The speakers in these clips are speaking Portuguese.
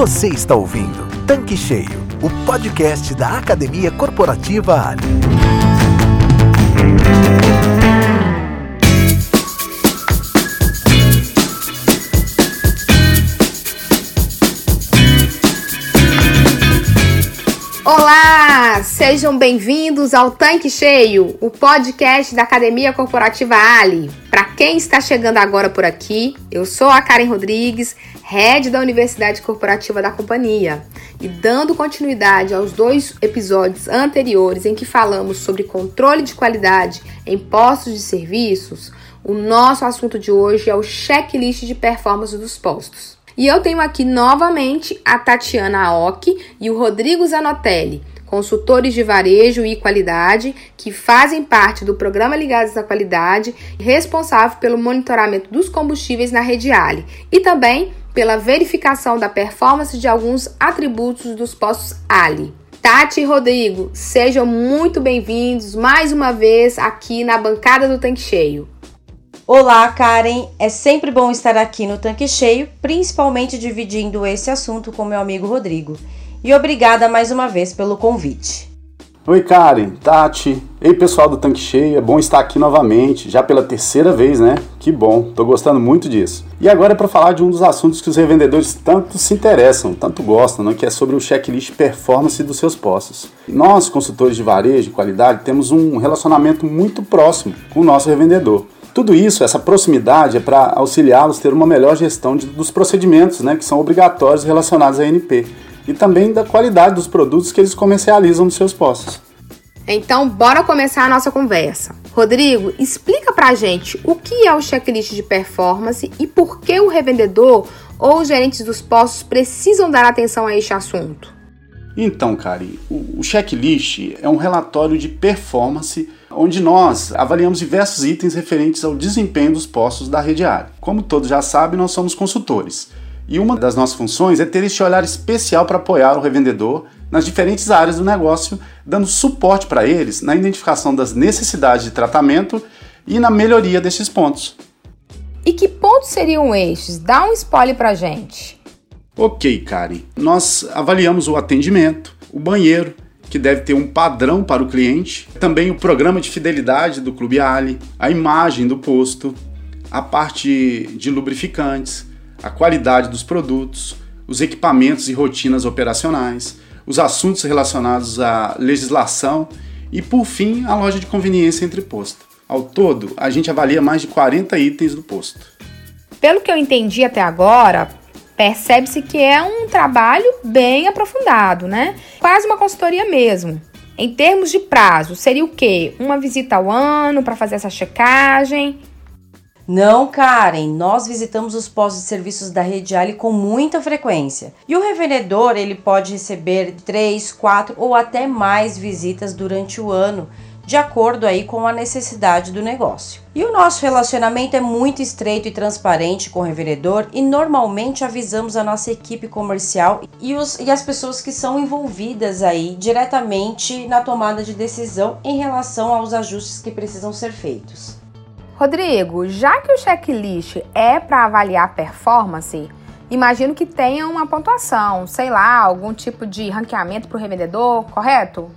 Você está ouvindo Tanque Cheio, o podcast da Academia Corporativa Ali. Olá, sejam bem-vindos ao Tanque Cheio, o podcast da Academia Corporativa Ali. Para quem está chegando agora por aqui, eu sou a Karen Rodrigues, head da Universidade Corporativa da companhia. E dando continuidade aos dois episódios anteriores em que falamos sobre controle de qualidade em postos de serviços, o nosso assunto de hoje é o checklist de performance dos postos. E eu tenho aqui novamente a Tatiana Aoki e o Rodrigo Zanotelli, consultores de varejo e qualidade, que fazem parte do programa Ligados à Qualidade, responsável pelo monitoramento dos combustíveis na rede Ali e também pela verificação da performance de alguns atributos dos postos Ali. Tati e Rodrigo, sejam muito bem-vindos mais uma vez aqui na bancada do Tanque Cheio. Olá, Karen. É sempre bom estar aqui no Tanque Cheio, principalmente dividindo esse assunto com meu amigo Rodrigo. E obrigada mais uma vez pelo convite. Oi, Karen, Tati. Ei, pessoal do Tanque Cheio. É bom estar aqui novamente, já pela terceira vez, né? Que bom, tô gostando muito disso. E agora é para falar de um dos assuntos que os revendedores tanto se interessam, tanto gostam, né? que é sobre o checklist performance dos seus postos. Nós, consultores de varejo e qualidade, temos um relacionamento muito próximo com o nosso revendedor. Tudo isso, essa proximidade, é para auxiliá-los a ter uma melhor gestão de, dos procedimentos né, que são obrigatórios relacionados à NP e também da qualidade dos produtos que eles comercializam nos seus postos. Então, bora começar a nossa conversa. Rodrigo, explica pra gente o que é o checklist de performance e por que o revendedor ou os gerentes dos postos precisam dar atenção a este assunto. Então, Kari, o checklist é um relatório de performance onde nós avaliamos diversos itens referentes ao desempenho dos postos da rede área. Como todos já sabem, nós somos consultores. E uma das nossas funções é ter este olhar especial para apoiar o revendedor nas diferentes áreas do negócio, dando suporte para eles na identificação das necessidades de tratamento e na melhoria desses pontos. E que pontos seriam estes? Dá um spoiler para gente. Ok, Karen. Nós avaliamos o atendimento, o banheiro, que deve ter um padrão para o cliente, também o programa de fidelidade do Clube Ali, a imagem do posto, a parte de lubrificantes, a qualidade dos produtos, os equipamentos e rotinas operacionais, os assuntos relacionados à legislação e, por fim, a loja de conveniência entre posto. Ao todo, a gente avalia mais de 40 itens do posto. Pelo que eu entendi até agora, percebe-se que é um trabalho bem aprofundado, né? Quase uma consultoria mesmo. Em termos de prazo, seria o quê? Uma visita ao ano para fazer essa checagem? Não, Karen, nós visitamos os postos de serviços da Rede Ali com muita frequência. E o revendedor, ele pode receber 3, 4 ou até mais visitas durante o ano de acordo aí com a necessidade do negócio. E o nosso relacionamento é muito estreito e transparente com o revendedor e normalmente avisamos a nossa equipe comercial e, os, e as pessoas que são envolvidas aí diretamente na tomada de decisão em relação aos ajustes que precisam ser feitos. Rodrigo, já que o checklist é para avaliar performance, imagino que tenha uma pontuação, sei lá, algum tipo de ranqueamento para o revendedor, correto?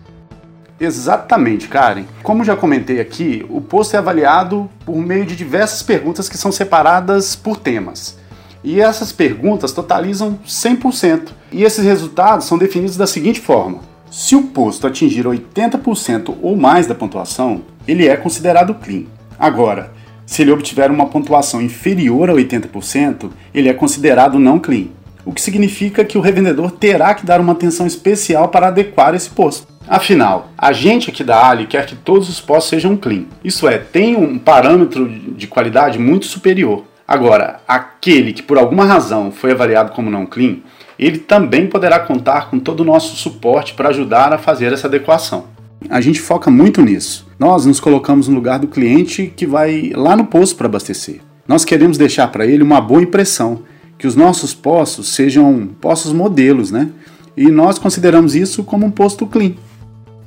Exatamente, Karen. Como já comentei aqui, o posto é avaliado por meio de diversas perguntas que são separadas por temas. E essas perguntas totalizam 100%. E esses resultados são definidos da seguinte forma: se o posto atingir 80% ou mais da pontuação, ele é considerado clean. Agora, se ele obtiver uma pontuação inferior a 80%, ele é considerado não clean. O que significa que o revendedor terá que dar uma atenção especial para adequar esse posto. Afinal, a gente aqui da Ali quer que todos os postos sejam clean. Isso é, tem um parâmetro de qualidade muito superior. Agora, aquele que por alguma razão foi avaliado como não clean, ele também poderá contar com todo o nosso suporte para ajudar a fazer essa adequação. A gente foca muito nisso. Nós nos colocamos no lugar do cliente que vai lá no posto para abastecer. Nós queremos deixar para ele uma boa impressão, que os nossos postos sejam postos modelos, né? E nós consideramos isso como um posto clean.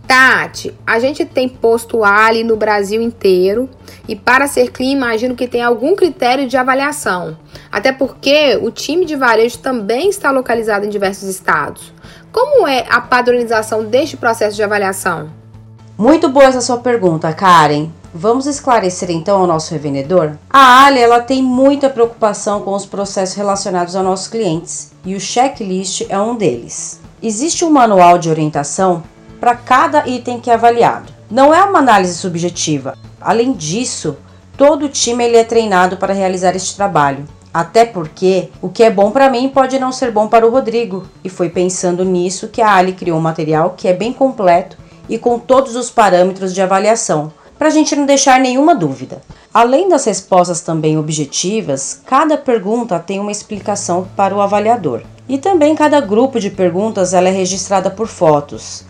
Tati, a gente tem posto Ali no Brasil inteiro e para ser clean, imagino que tem algum critério de avaliação. Até porque o time de varejo também está localizado em diversos estados. Como é a padronização deste processo de avaliação? Muito boa essa sua pergunta, Karen. Vamos esclarecer então ao nosso revendedor? A Ali ela tem muita preocupação com os processos relacionados aos nossos clientes e o checklist é um deles. Existe um manual de orientação para cada item que é avaliado. Não é uma análise subjetiva. Além disso, todo o time ele é treinado para realizar este trabalho. Até porque o que é bom para mim pode não ser bom para o Rodrigo, e foi pensando nisso que a Ali criou um material que é bem completo e com todos os parâmetros de avaliação, para a gente não deixar nenhuma dúvida. Além das respostas também objetivas, cada pergunta tem uma explicação para o avaliador. E também cada grupo de perguntas ela é registrada por fotos.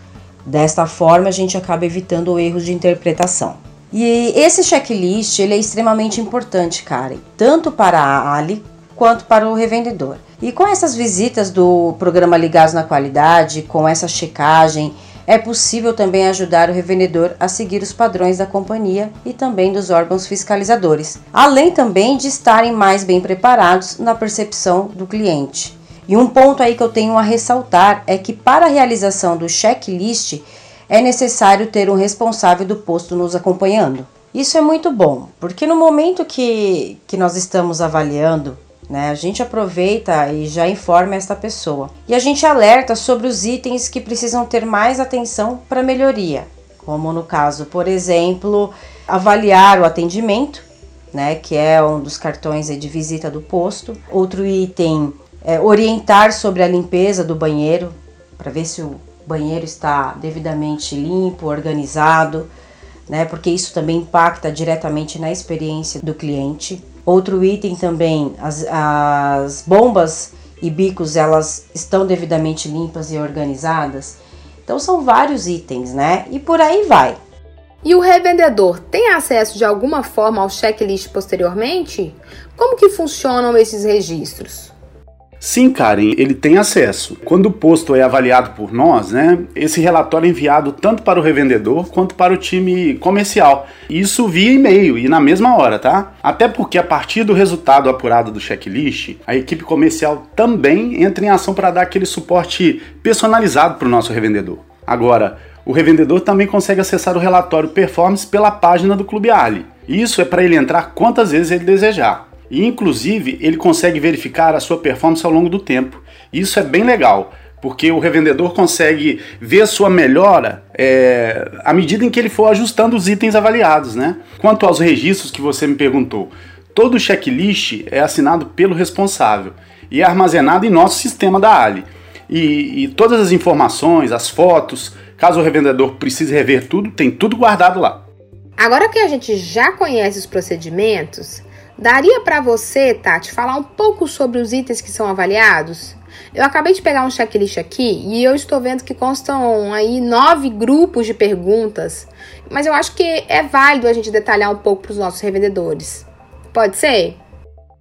Desta forma, a gente acaba evitando erros de interpretação. E esse checklist ele é extremamente importante, Karen, tanto para a Ali quanto para o revendedor. E com essas visitas do programa Ligados na Qualidade, com essa checagem é possível também ajudar o revendedor a seguir os padrões da companhia e também dos órgãos fiscalizadores, além também de estarem mais bem preparados na percepção do cliente. E um ponto aí que eu tenho a ressaltar é que para a realização do checklist é necessário ter um responsável do posto nos acompanhando. Isso é muito bom, porque no momento que, que nós estamos avaliando né? A gente aproveita e já informa esta pessoa. E a gente alerta sobre os itens que precisam ter mais atenção para melhoria, como no caso, por exemplo, avaliar o atendimento, né, que é um dos cartões de visita do posto. Outro item é orientar sobre a limpeza do banheiro, para ver se o banheiro está devidamente limpo, organizado, né, porque isso também impacta diretamente na experiência do cliente. Outro item também, as, as bombas e bicos elas estão devidamente limpas e organizadas. Então são vários itens, né? E por aí vai. E o revendedor tem acesso de alguma forma ao checklist posteriormente? Como que funcionam esses registros? Sim, Karen, ele tem acesso. Quando o posto é avaliado por nós, né, esse relatório é enviado tanto para o revendedor quanto para o time comercial. Isso via e-mail e na mesma hora, tá? Até porque a partir do resultado apurado do checklist, a equipe comercial também entra em ação para dar aquele suporte personalizado para o nosso revendedor. Agora, o revendedor também consegue acessar o relatório performance pela página do Clube Ali. Isso é para ele entrar quantas vezes ele desejar. E inclusive ele consegue verificar a sua performance ao longo do tempo. Isso é bem legal, porque o revendedor consegue ver a sua melhora é, à medida em que ele for ajustando os itens avaliados. Né? Quanto aos registros que você me perguntou, todo checklist é assinado pelo responsável e é armazenado em nosso sistema da Ali. E, e todas as informações, as fotos, caso o revendedor precise rever tudo, tem tudo guardado lá. Agora que a gente já conhece os procedimentos, Daria para você, Tati, falar um pouco sobre os itens que são avaliados? Eu acabei de pegar um checklist aqui e eu estou vendo que constam aí nove grupos de perguntas, mas eu acho que é válido a gente detalhar um pouco para os nossos revendedores. Pode ser?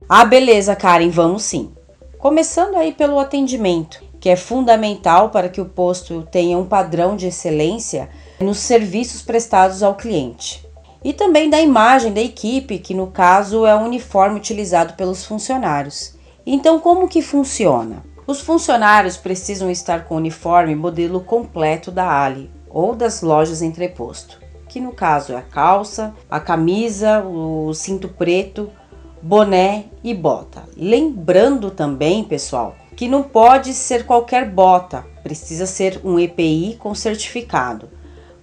Ah, beleza, Karen, vamos sim. Começando aí pelo atendimento, que é fundamental para que o posto tenha um padrão de excelência nos serviços prestados ao cliente e também da imagem da equipe, que no caso é o uniforme utilizado pelos funcionários. Então, como que funciona? Os funcionários precisam estar com o uniforme modelo completo da Ali ou das lojas entreposto, que no caso é a calça, a camisa, o cinto preto, boné e bota. Lembrando também, pessoal, que não pode ser qualquer bota, precisa ser um EPI com certificado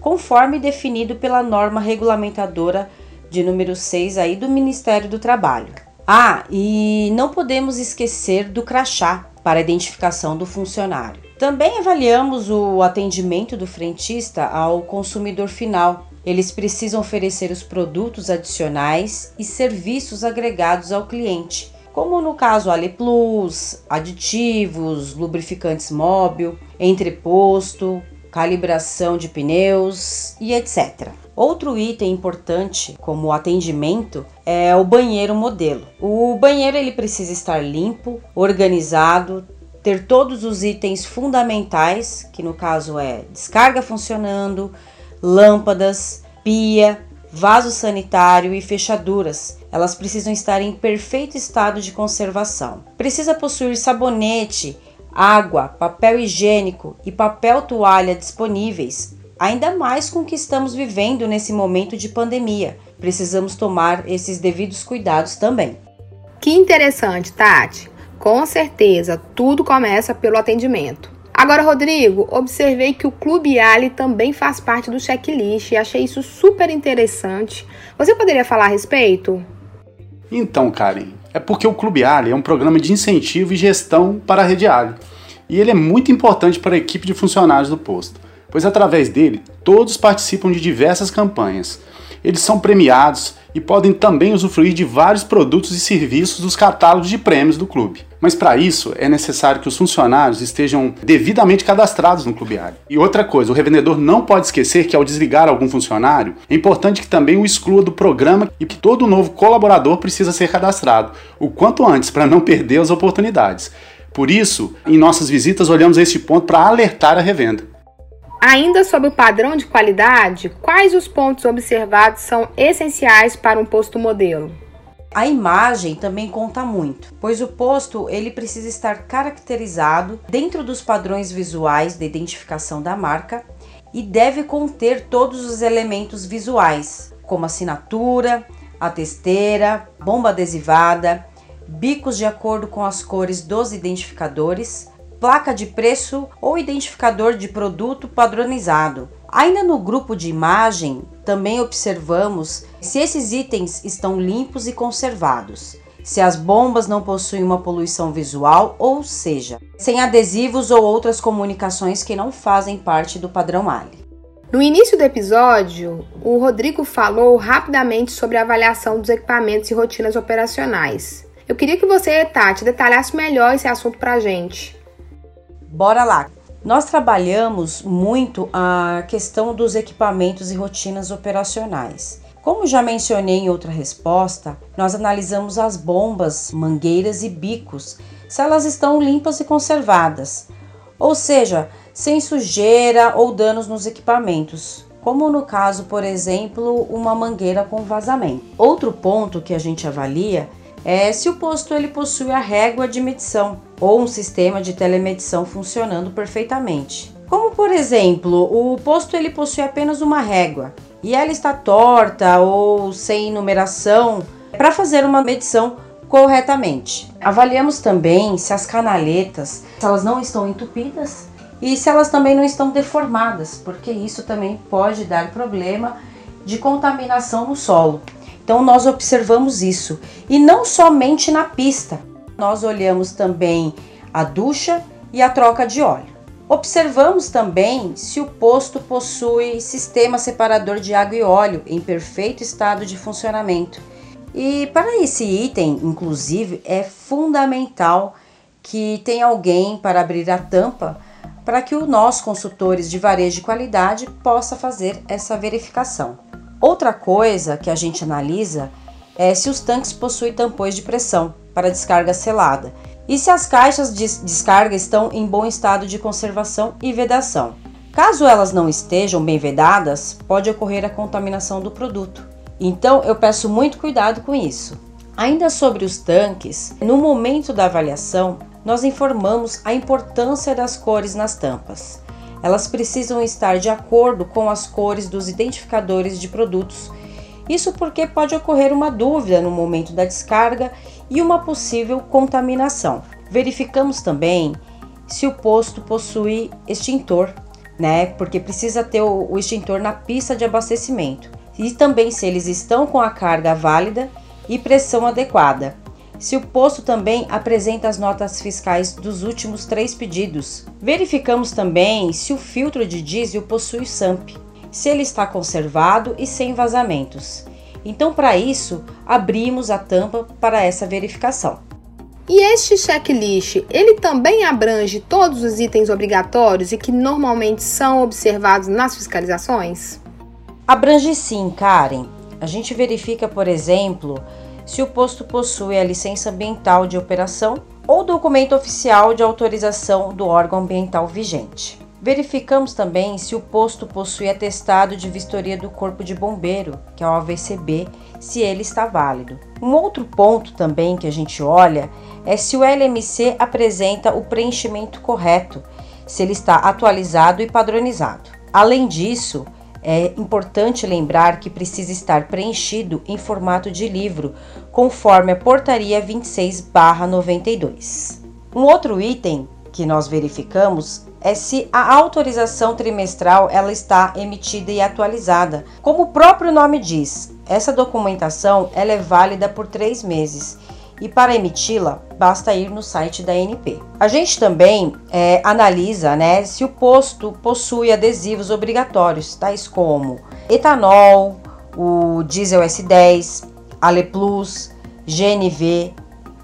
conforme definido pela norma regulamentadora de número 6 aí do Ministério do Trabalho. Ah, e não podemos esquecer do crachá para identificação do funcionário. Também avaliamos o atendimento do frentista ao consumidor final. Eles precisam oferecer os produtos adicionais e serviços agregados ao cliente, como no caso Ale Plus, aditivos, lubrificantes móvel, entreposto, calibração de pneus e etc. Outro item importante, como atendimento, é o banheiro modelo. O banheiro ele precisa estar limpo, organizado, ter todos os itens fundamentais, que no caso é descarga funcionando, lâmpadas, pia, vaso sanitário e fechaduras. elas precisam estar em perfeito estado de conservação. Precisa possuir sabonete, água, papel higiênico e papel toalha disponíveis, ainda mais com o que estamos vivendo nesse momento de pandemia. Precisamos tomar esses devidos cuidados também. Que interessante, Tati. Com certeza, tudo começa pelo atendimento. Agora, Rodrigo, observei que o Clube Ali também faz parte do checklist e achei isso super interessante. Você poderia falar a respeito? Então, Karen, é porque o Clube Ali é um programa de incentivo e gestão para a rede Ali. E ele é muito importante para a equipe de funcionários do posto, pois através dele todos participam de diversas campanhas. Eles são premiados e podem também usufruir de vários produtos e serviços dos catálogos de prêmios do clube. Mas para isso é necessário que os funcionários estejam devidamente cadastrados no Clube Área. E outra coisa, o revendedor não pode esquecer que ao desligar algum funcionário, é importante que também o exclua do programa e que todo novo colaborador precisa ser cadastrado, o quanto antes para não perder as oportunidades. Por isso, em nossas visitas olhamos este ponto para alertar a revenda. Ainda sobre o padrão de qualidade, quais os pontos observados são essenciais para um posto modelo? A imagem também conta muito, pois o posto ele precisa estar caracterizado dentro dos padrões visuais de identificação da marca e deve conter todos os elementos visuais, como assinatura, a testeira, bomba adesivada, bicos de acordo com as cores dos identificadores, placa de preço ou identificador de produto padronizado. Ainda no grupo de imagem, também observamos se esses itens estão limpos e conservados, se as bombas não possuem uma poluição visual, ou seja, sem adesivos ou outras comunicações que não fazem parte do padrão Ali. No início do episódio, o Rodrigo falou rapidamente sobre a avaliação dos equipamentos e rotinas operacionais. Eu queria que você, Tati, detalhasse melhor esse assunto para a gente. Bora lá! Nós trabalhamos muito a questão dos equipamentos e rotinas operacionais. Como já mencionei em outra resposta, nós analisamos as bombas, mangueiras e bicos, se elas estão limpas e conservadas, ou seja, sem sujeira ou danos nos equipamentos, como no caso, por exemplo, uma mangueira com vazamento. Outro ponto que a gente avalia é se o posto ele possui a régua de medição ou um sistema de telemedição funcionando perfeitamente. Como por exemplo, o posto ele possui apenas uma régua e ela está torta ou sem numeração para fazer uma medição corretamente. Avaliamos também se as canaletas se elas não estão entupidas e se elas também não estão deformadas, porque isso também pode dar problema de contaminação no solo. Então nós observamos isso e não somente na pista. Nós olhamos também a ducha e a troca de óleo. Observamos também se o posto possui sistema separador de água e óleo em perfeito estado de funcionamento. E para esse item, inclusive, é fundamental que tenha alguém para abrir a tampa para que o nós consultores de varejo de qualidade possa fazer essa verificação. Outra coisa que a gente analisa é se os tanques possuem tampões de pressão para descarga selada e se as caixas de descarga estão em bom estado de conservação e vedação. Caso elas não estejam bem vedadas, pode ocorrer a contaminação do produto. Então eu peço muito cuidado com isso. Ainda sobre os tanques, no momento da avaliação, nós informamos a importância das cores nas tampas. Elas precisam estar de acordo com as cores dos identificadores de produtos. Isso porque pode ocorrer uma dúvida no momento da descarga e uma possível contaminação. Verificamos também se o posto possui extintor, né? Porque precisa ter o, extintor na pista de abastecimento. E também se eles estão com a carga válida e pressão adequada se o posto também apresenta as notas fiscais dos últimos três pedidos. Verificamos também se o filtro de diesel possui SAMP, se ele está conservado e sem vazamentos. Então, para isso, abrimos a tampa para essa verificação. E este checklist, ele também abrange todos os itens obrigatórios e que normalmente são observados nas fiscalizações? Abrange sim, Karen. A gente verifica, por exemplo, se o posto possui a licença ambiental de operação ou documento oficial de autorização do órgão ambiental vigente. Verificamos também se o posto possui atestado de vistoria do Corpo de Bombeiro, que é o AVCB, se ele está válido. Um outro ponto também que a gente olha é se o LMC apresenta o preenchimento correto, se ele está atualizado e padronizado. Além disso, é importante lembrar que precisa estar preenchido em formato de livro, conforme a Portaria 26/92. Um outro item que nós verificamos é se a autorização trimestral ela está emitida e atualizada. Como o próprio nome diz, essa documentação ela é válida por três meses e para emiti-la basta ir no site da ANP. A gente também é, analisa né, se o posto possui adesivos obrigatórios, tais como etanol, o diesel S10, Ale Plus, GNV,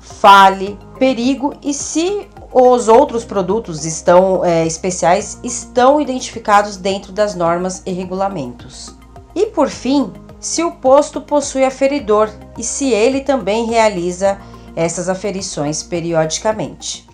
Fale, Perigo e se os outros produtos estão é, especiais estão identificados dentro das normas e regulamentos. E por fim, se o posto possui aferidor e se ele também realiza essas aferições periodicamente.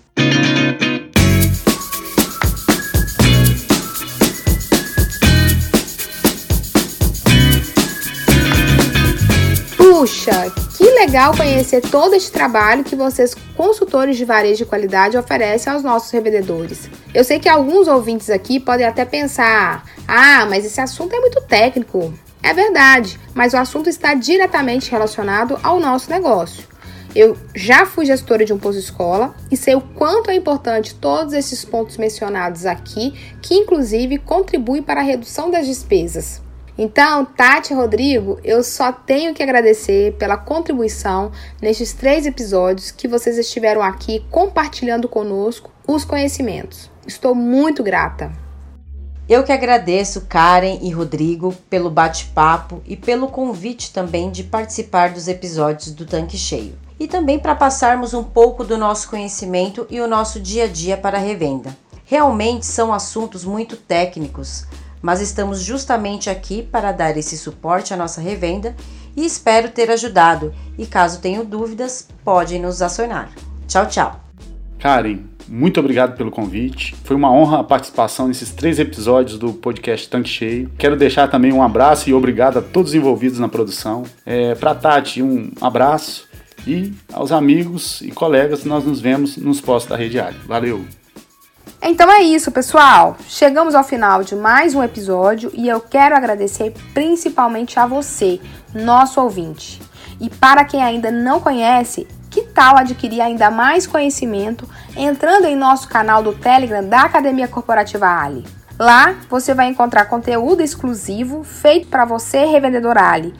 Puxa, que legal conhecer todo este trabalho que vocês, consultores de varejo de qualidade, oferecem aos nossos revendedores. Eu sei que alguns ouvintes aqui podem até pensar: ah, mas esse assunto é muito técnico. É verdade, mas o assunto está diretamente relacionado ao nosso negócio. Eu já fui gestora de um posto escola e sei o quanto é importante todos esses pontos mencionados aqui, que inclusive contribuem para a redução das despesas. Então, Tati e Rodrigo, eu só tenho que agradecer pela contribuição nestes três episódios que vocês estiveram aqui compartilhando conosco os conhecimentos. Estou muito grata. Eu que agradeço Karen e Rodrigo pelo bate-papo e pelo convite também de participar dos episódios do Tanque Cheio. E também para passarmos um pouco do nosso conhecimento e o nosso dia a dia para a revenda. Realmente são assuntos muito técnicos, mas estamos justamente aqui para dar esse suporte à nossa revenda e espero ter ajudado. E caso tenham dúvidas, podem nos acionar. Tchau, tchau. Karen, muito obrigado pelo convite. Foi uma honra a participação nesses três episódios do podcast Tanque Cheio. Quero deixar também um abraço e obrigado a todos os envolvidos na produção. É, Para Tati, um abraço. E aos amigos e colegas, nós nos vemos nos postos da Rede Área. Valeu! Então é isso, pessoal. Chegamos ao final de mais um episódio e eu quero agradecer principalmente a você, nosso ouvinte. E para quem ainda não conhece, que tal adquirir ainda mais conhecimento entrando em nosso canal do Telegram da Academia Corporativa Ali? Lá você vai encontrar conteúdo exclusivo feito para você, revendedor Ali.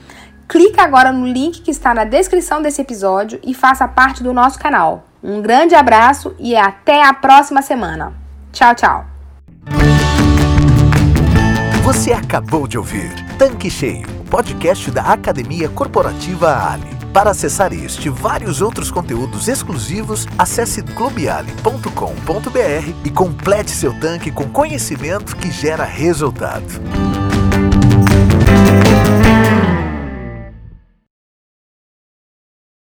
Clique agora no link que está na descrição desse episódio e faça parte do nosso canal. Um grande abraço e até a próxima semana. Tchau, tchau. Você acabou de ouvir Tanque Cheio, podcast da Academia Corporativa Ali. Para acessar este e vários outros conteúdos exclusivos, acesse clubeali.com.br e complete seu tanque com conhecimento que gera resultado.